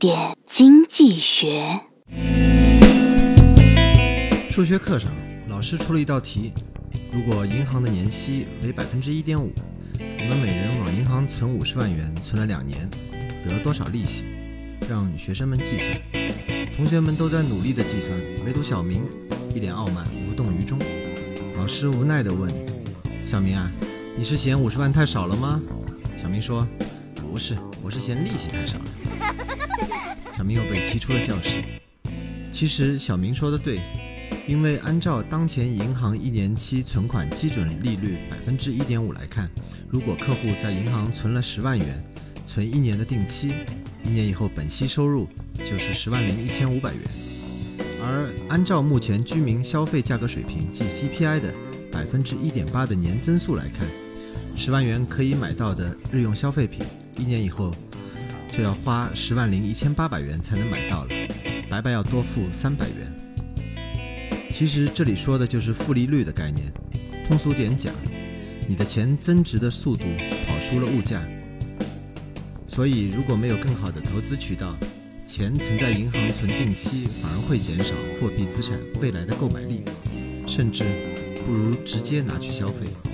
点经济学。数学课上，老师出了一道题：如果银行的年息为百分之一点五，我们每人往银行存五十万元，存了两年，得多少利息？让学生们计算。同学们都在努力的计算，唯独小明一脸傲慢，无动于衷。老师无奈地问：“小明啊，你是嫌五十万太少了吗？”小明说：“不是，我是嫌利息太少了。”小明又被踢出了教室。其实小明说的对。因为按照当前银行一年期存款基准利率百分之一点五来看，如果客户在银行存了十万元，存一年的定期，一年以后本息收入就是十万零一千五百元。而按照目前居民消费价格水平即 CPI 的百分之一点八的年增速来看，十万元可以买到的日用消费品，一年以后就要花十万零一千八百元才能买到了，白白要多付三百元。其实这里说的就是负利率的概念，通俗点讲，你的钱增值的速度跑输了物价。所以如果没有更好的投资渠道，钱存在银行存定期反而会减少货币资产未来的购买力，甚至不如直接拿去消费。